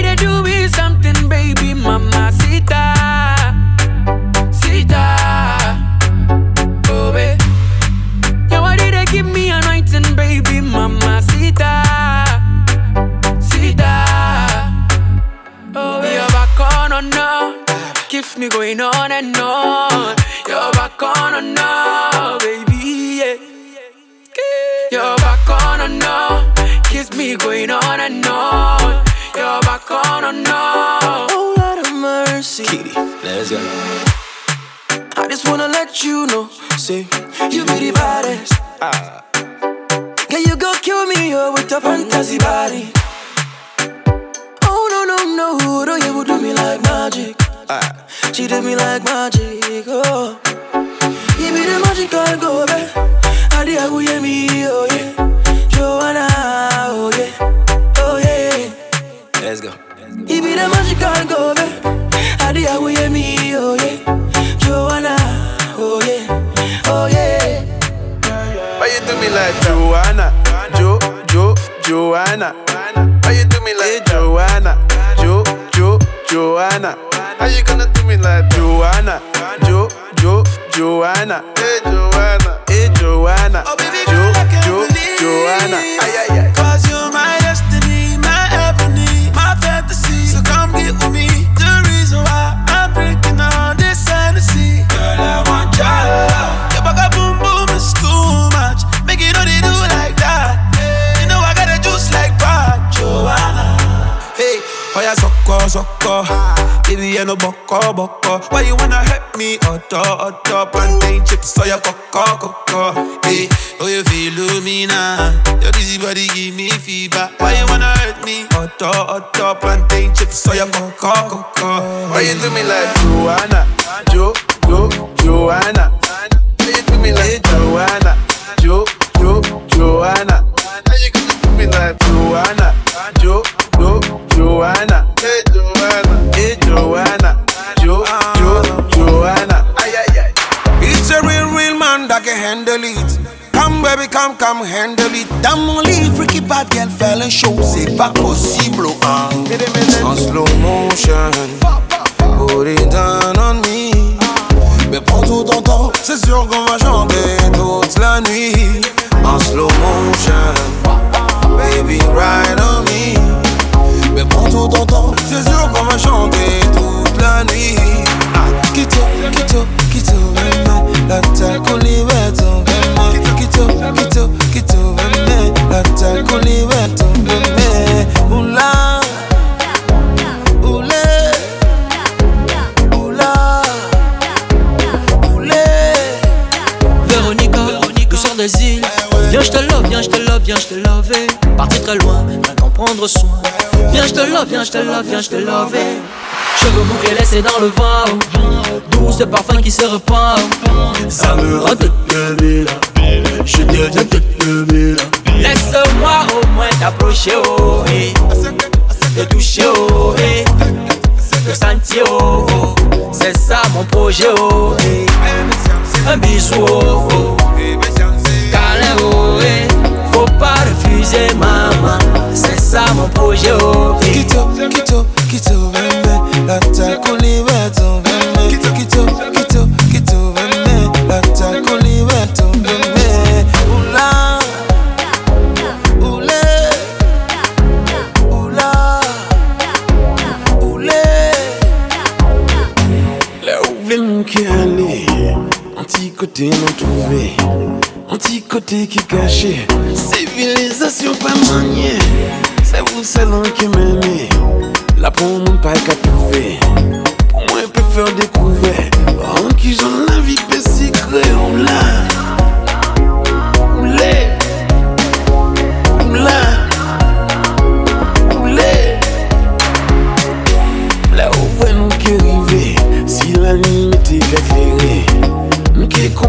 keeps me going on and on. You're back on or no, baby, yeah. You're back on or no, keeps me going on and on. You're back on or no. Oh, Lord of mercy. Kitty, let's go. I just wanna let you know, say, you be the baddest. Ah. Can you go kill me oh, with a fantasy body? Oh, no, no, no, no, you would do me like magic. She do me like magic, oh. You be the magical girl, babe. How the hell you me, oh yeah. Joanna, oh yeah, oh yeah. Let's go. You be the magical girl, babe. How the hell you me, oh yeah. Joanna, oh yeah, oh yeah. Why you do me like Joanna? Jo, Jo, Joanna. Why you do me like Joanna? Jo, Jo, Joanna. How you gonna do me like Joanna? Jo, Jo, Joanna. Hey Joanna, hey Joanna. Oh, jo, Jo, Joanna. Ay ay ay. Yeah, sucker. Baby, I no boko, boko. Why you wanna hurt me? Otto, otto. Plantain chips for your coco, coco. Hey, oh you feel me now? Your dizzy body give me fever. Why you wanna hurt me? Otto, otto. Plantain chips for your coco, coco. Why you do me like Joanna? Jo, Jo, Joanna. Why you do me like Joanna? Jo, Jo, Joanna. How you gonna do me like Joanna? Jo, Jo, Joanna. Handle it. Dans mon lit, freaky bad girl, fait le show, c'est pas possible, hein. En slow motion, put it down on me. Mais prends tout ton temps, c'est sûr qu'on va chanter toute la nuit. En slow motion, baby, ride on me. Mais prends tout ton temps, c'est sûr qu'on va chanter toute la nuit. Ah, Kito, vraiment, la Viens, je te love, viens, je te love, viens, je te love. Parti très loin, qu'en prendre soin. Viens, je te love, viens, je te love, viens, je te love. Cheveux bouclés laissés dans le vent. Douce parfum qui se repart. Ça me rend toute débile. Je deviens toute débile. Laisse-moi au moins t'approcher, oh, eh. Te toucher, oh, eh. Te sentir, oh, oh. C'est ça mon projet, oh, eh. Un bisou, oh, oh. Câlin, oh, eh. Faut pas refuser, maman. C'est ça mon projet, oh, eh. La anti-côté non anti-côté qui caché, civilisation pas maniée, c'est vous seul qui m'aimez, là pour mon pas qu'à trouver, pour moi peut faire découvert, en qui j'en la vie secret, oula, oulé,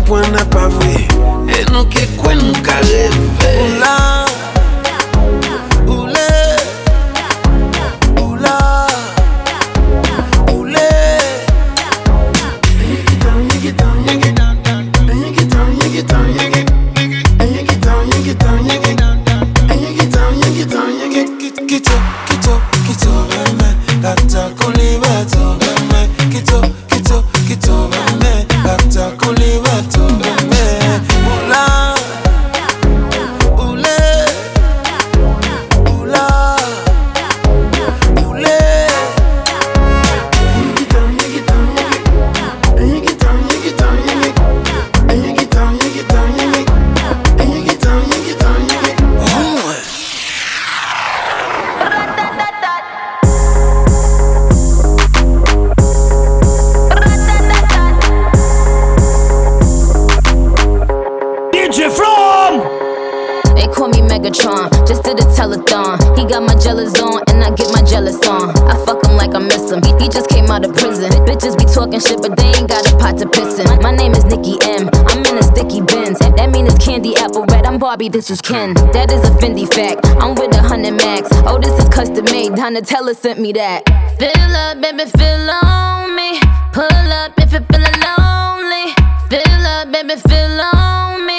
pointe à pavé. Et nous qui carré. Red. This is Ken. That is a Fendi fact. I'm with a hundred max. Oh, this is custom made. Donatella sent me that. Fill up, baby, fill on me. Pull up if you're feeling lonely. Fill up, baby, fill on me.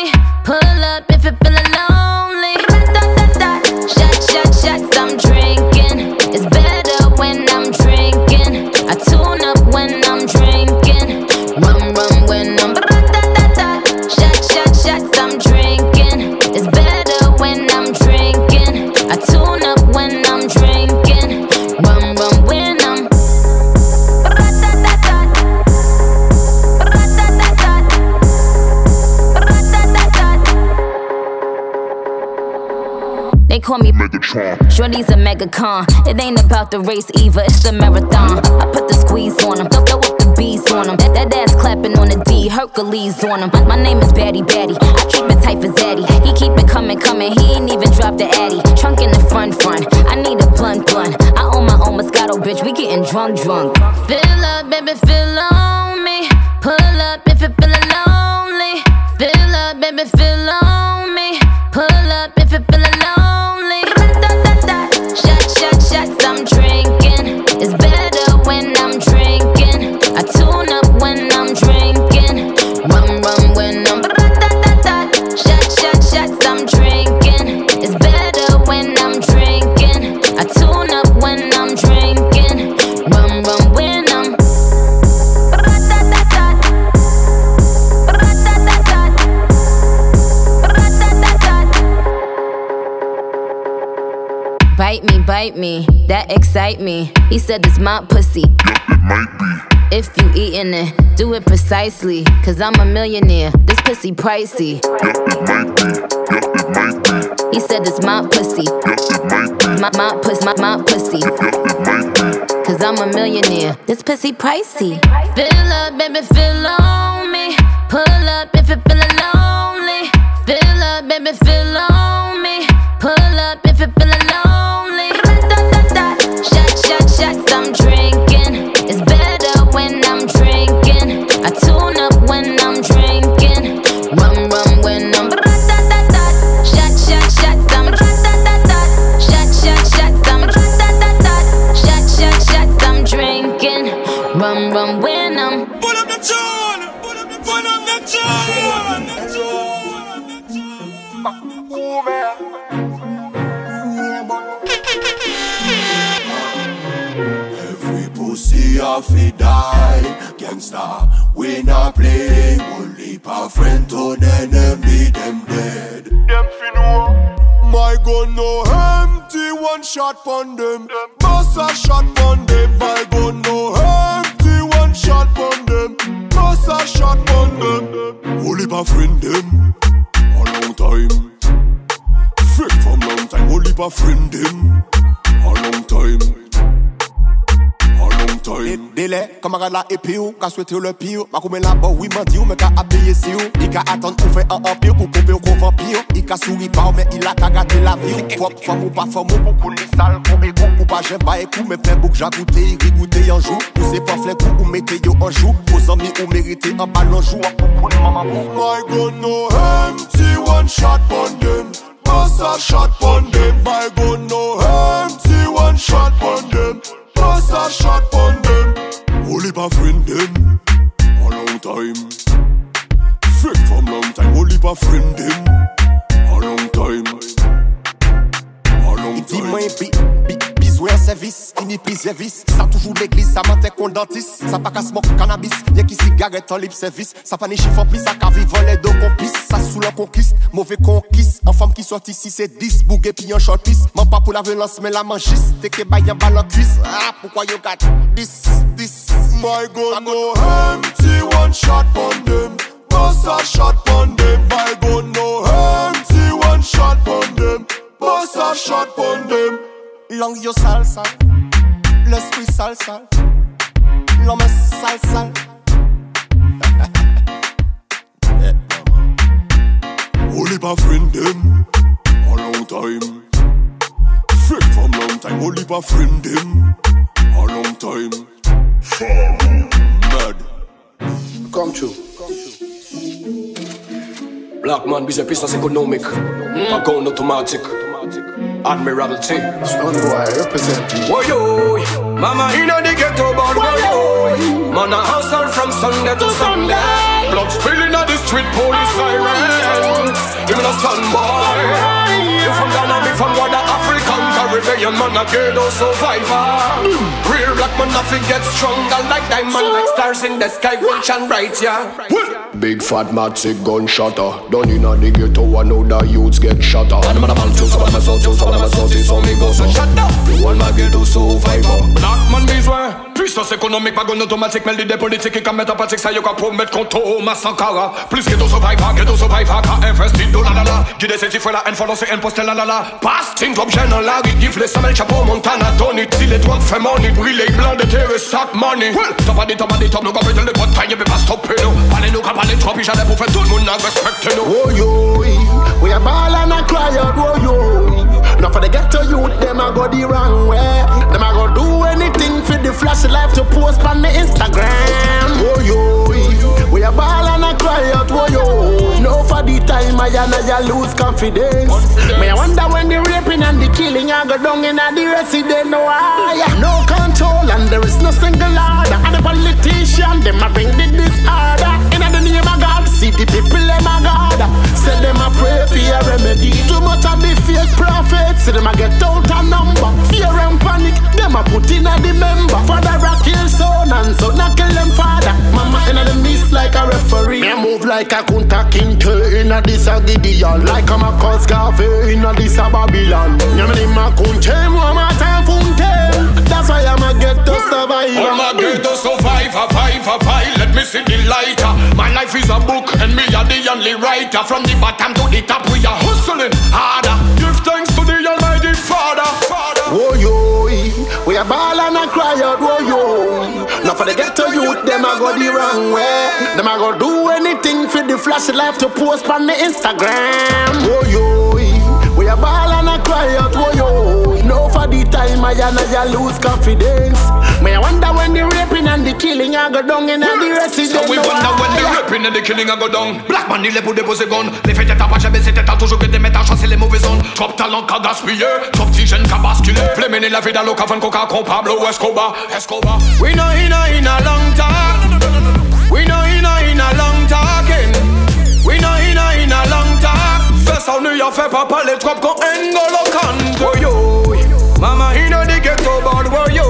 Megacon. It ain't about the race either, it's the marathon. I put the squeeze on him, throw up the bees on him. That, that ass clapping on the D, Hercules on him. My name is Batty Batty. I keep it tight for Zaddy. He keep it coming, coming. He ain't even dropped the Addy. Trunk in the front, front. I need a blunt, blunt. I own my own Moscato, bitch. We getting drunk, drunk. Fill up, baby, fill on me. Pull up if you're feeling lonely. Fill up, baby, fill on me. Pull up excite me. He said it's my pussy. It might be. If you eatin' it, do it precisely. Cause I'm a millionaire, this pussy pricey. It might be. It might be. He said it's my pussy. It might be. My, my pussy, my, my pussy. It might be. Cause I'm a millionaire, this pussy pricey. Fill up, baby, fill on me. Pull up if you're feeling lonely. When I'm drinking. Rum, rum when I'm. Shot, shot, shots, I'm. Shot, shot, shots, I'm. Shot, shot, shots, I'm drinking. Rum, rum when I'm. Pull up the tune. Pull up the pull up the Every pussy off fi die Gangsta, we not play Only pa friend to enemy, them dead. Them fi know. My gun no empty, one shot pon them. Bust a shot pon them My gun no empty, one shot pon them. Bust a shot pon them. Only pa friend them A long time. Freak from long time Only pa friend them A long time Délai, camarade là et puis ou, souhaité le pire. Ma coumé là bas, oui, m'a dit ou, mais qu'a habillé si ou. Il qu'a attendre ou empire pour couper ou qu'on vampire. Il qu'a souri pas, mais il a la femme ou pas femme ou, qu'on écoute. Ou pas j'aime pas écoute, mais plein bouc, j'ai goûté, il goûté en joue. Ou c'est pas flèque ou mettez yo. Vos amis ou méritez un ballon joue. En coucou, maman. My gun no empty, one shot pon them. Bust a shot pon them. My gun no empty, one shot pon them. Bust a shot pon them. Only pa friend them. A long time. Freak from long time. Only pa friend them. A long time. A long Dis moi bi, bi, Souè servis, ini pli servis Sa toujou l'eglis, sa mante kondantis Sa pa ka smok kanabis, ye ki sigaret an lip servis Sa pa ni chifon pli, sa ka vivan le do komplis Sa sou la konkist, mouve konkist An fam ki sorti si se dis, bouge pi an shortis Man pa pou la relans, men la manjis Teke bayan balan kris, ah, poukwa yo gat Dis, dis, my gun ah, ah. no empty One shot pon dem, boss a shot pon dem My gun no empty, one shot pon dem Boss a shot pon dem Langue yo sale sale, l'esprit sale sale, l'homme sale sale. [LAUGHS] Only pa friend them. A long time. Freak from long time. Only pa friend them. A long time. Mad. Come true. Black man, busy business economic. Account automatic. Admiralty. Son boy, represent. Whoa yo, mama in the ghetto, but whoa yo. Man a hustle from Sunday to Sunday. Blood spilling on the street, police siren. Even a standby. You from Ghana, me from Wada African Caribbean, man a ghetto survivor. Real black man nothing get stronger like diamond, like stars in the sky, will shine bright, yeah. Big fat matic gunshotter Down in a the ghetto I know the youths get shatter And man a man too, some of my soul too, some of my soul too So me go so shut up one bagay do survive up Black man bezwen Puissance ekonomik bagon otomatik Mel di de politik i ka metapatik Sa yo ka promet konto o masankara Plis ki do survive ha, ki survive ha Ka investi la la la Gide se ti la en folon se en poste la la la. Pas ting drop jen la rit Gifle samel chapo montana tonit Si le drop fe money. Brile blan de tere sak money. Well, top a di top a di top Nou ka metel de pot tanye Be pas toppe nou Pale nou ka pale trop I jade pou fe tout moun nan respekte nou Oh yo, we a ball and a cry out Oh yo, now for the ghetto youth, them a go the wrong way. Them a go do anything for the flash life to post on the Instagram. Oh yo, we a ball and a cry out, oh yo. No for the time I and I lose confidence. Me I wonder when the raping and the killing I go down in the resident. No? No control and there is no single order. And the politician them a bring the disorder. In the name of God, see the people them a God. Say them a pray for a remedy. Too much of the fake prophets, see them a get out a number. Fear and panic, them a put in a the member. Father a kill son and son a kill them father. Mama in the mist like a referee. Me move like a kunta kinte in inna this a Gideon Like I'm a cause cafe inna this a Babylon Nyamini makunche mwa time funte That's why I'm a get to survive. I'm a get to survive, a five, a five. Let me see the lighter My life is a book and me are the only writer. From the bottom to the top we are hustling harder. Give thanks to the almighty father, father. Oh yo, we a ball and a cry out, oh yo Now for the ghetto youth, them a go the wrong way. Them a go do anything for the flash life to post on the Instagram. Oh yo, we a ball and a cry out, oh yo No for the time I and I lose confidence. Me I wonder when the raping and the killing I go down in the residence. So we wonder when the raping and the killing a go down. Black man il est pour déposer gun Les faits états pas jamais c'était toujours que des à chasser les mauvaises zones Trop talent qu'a gaspillé Trop petit jeune qu'a basculé Plémener la vie dans l'eau qu'avant qu'on compte Pablo Escobar Escobar. We know in a in a long talk. We know in a in a long talking. We know in a in a long talk. Fais ça New York fait pas parler trop qu'on N'Golo Kanté yo Mama, you know they get bad, where you?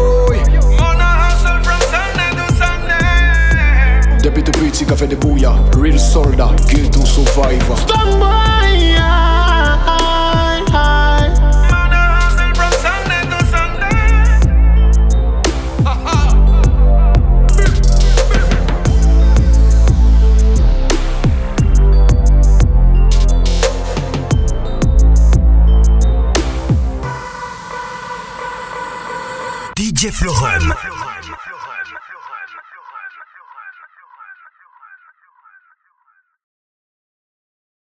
Mona hustle from Sunday to Sunday. Deputy Pretty Cafe de Booyah, real soldier, guild to survivor. Stand by! DJ Florum.